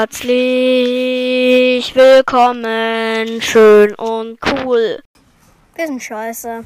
Herzlich willkommen, schön und cool. Wir sind scheiße.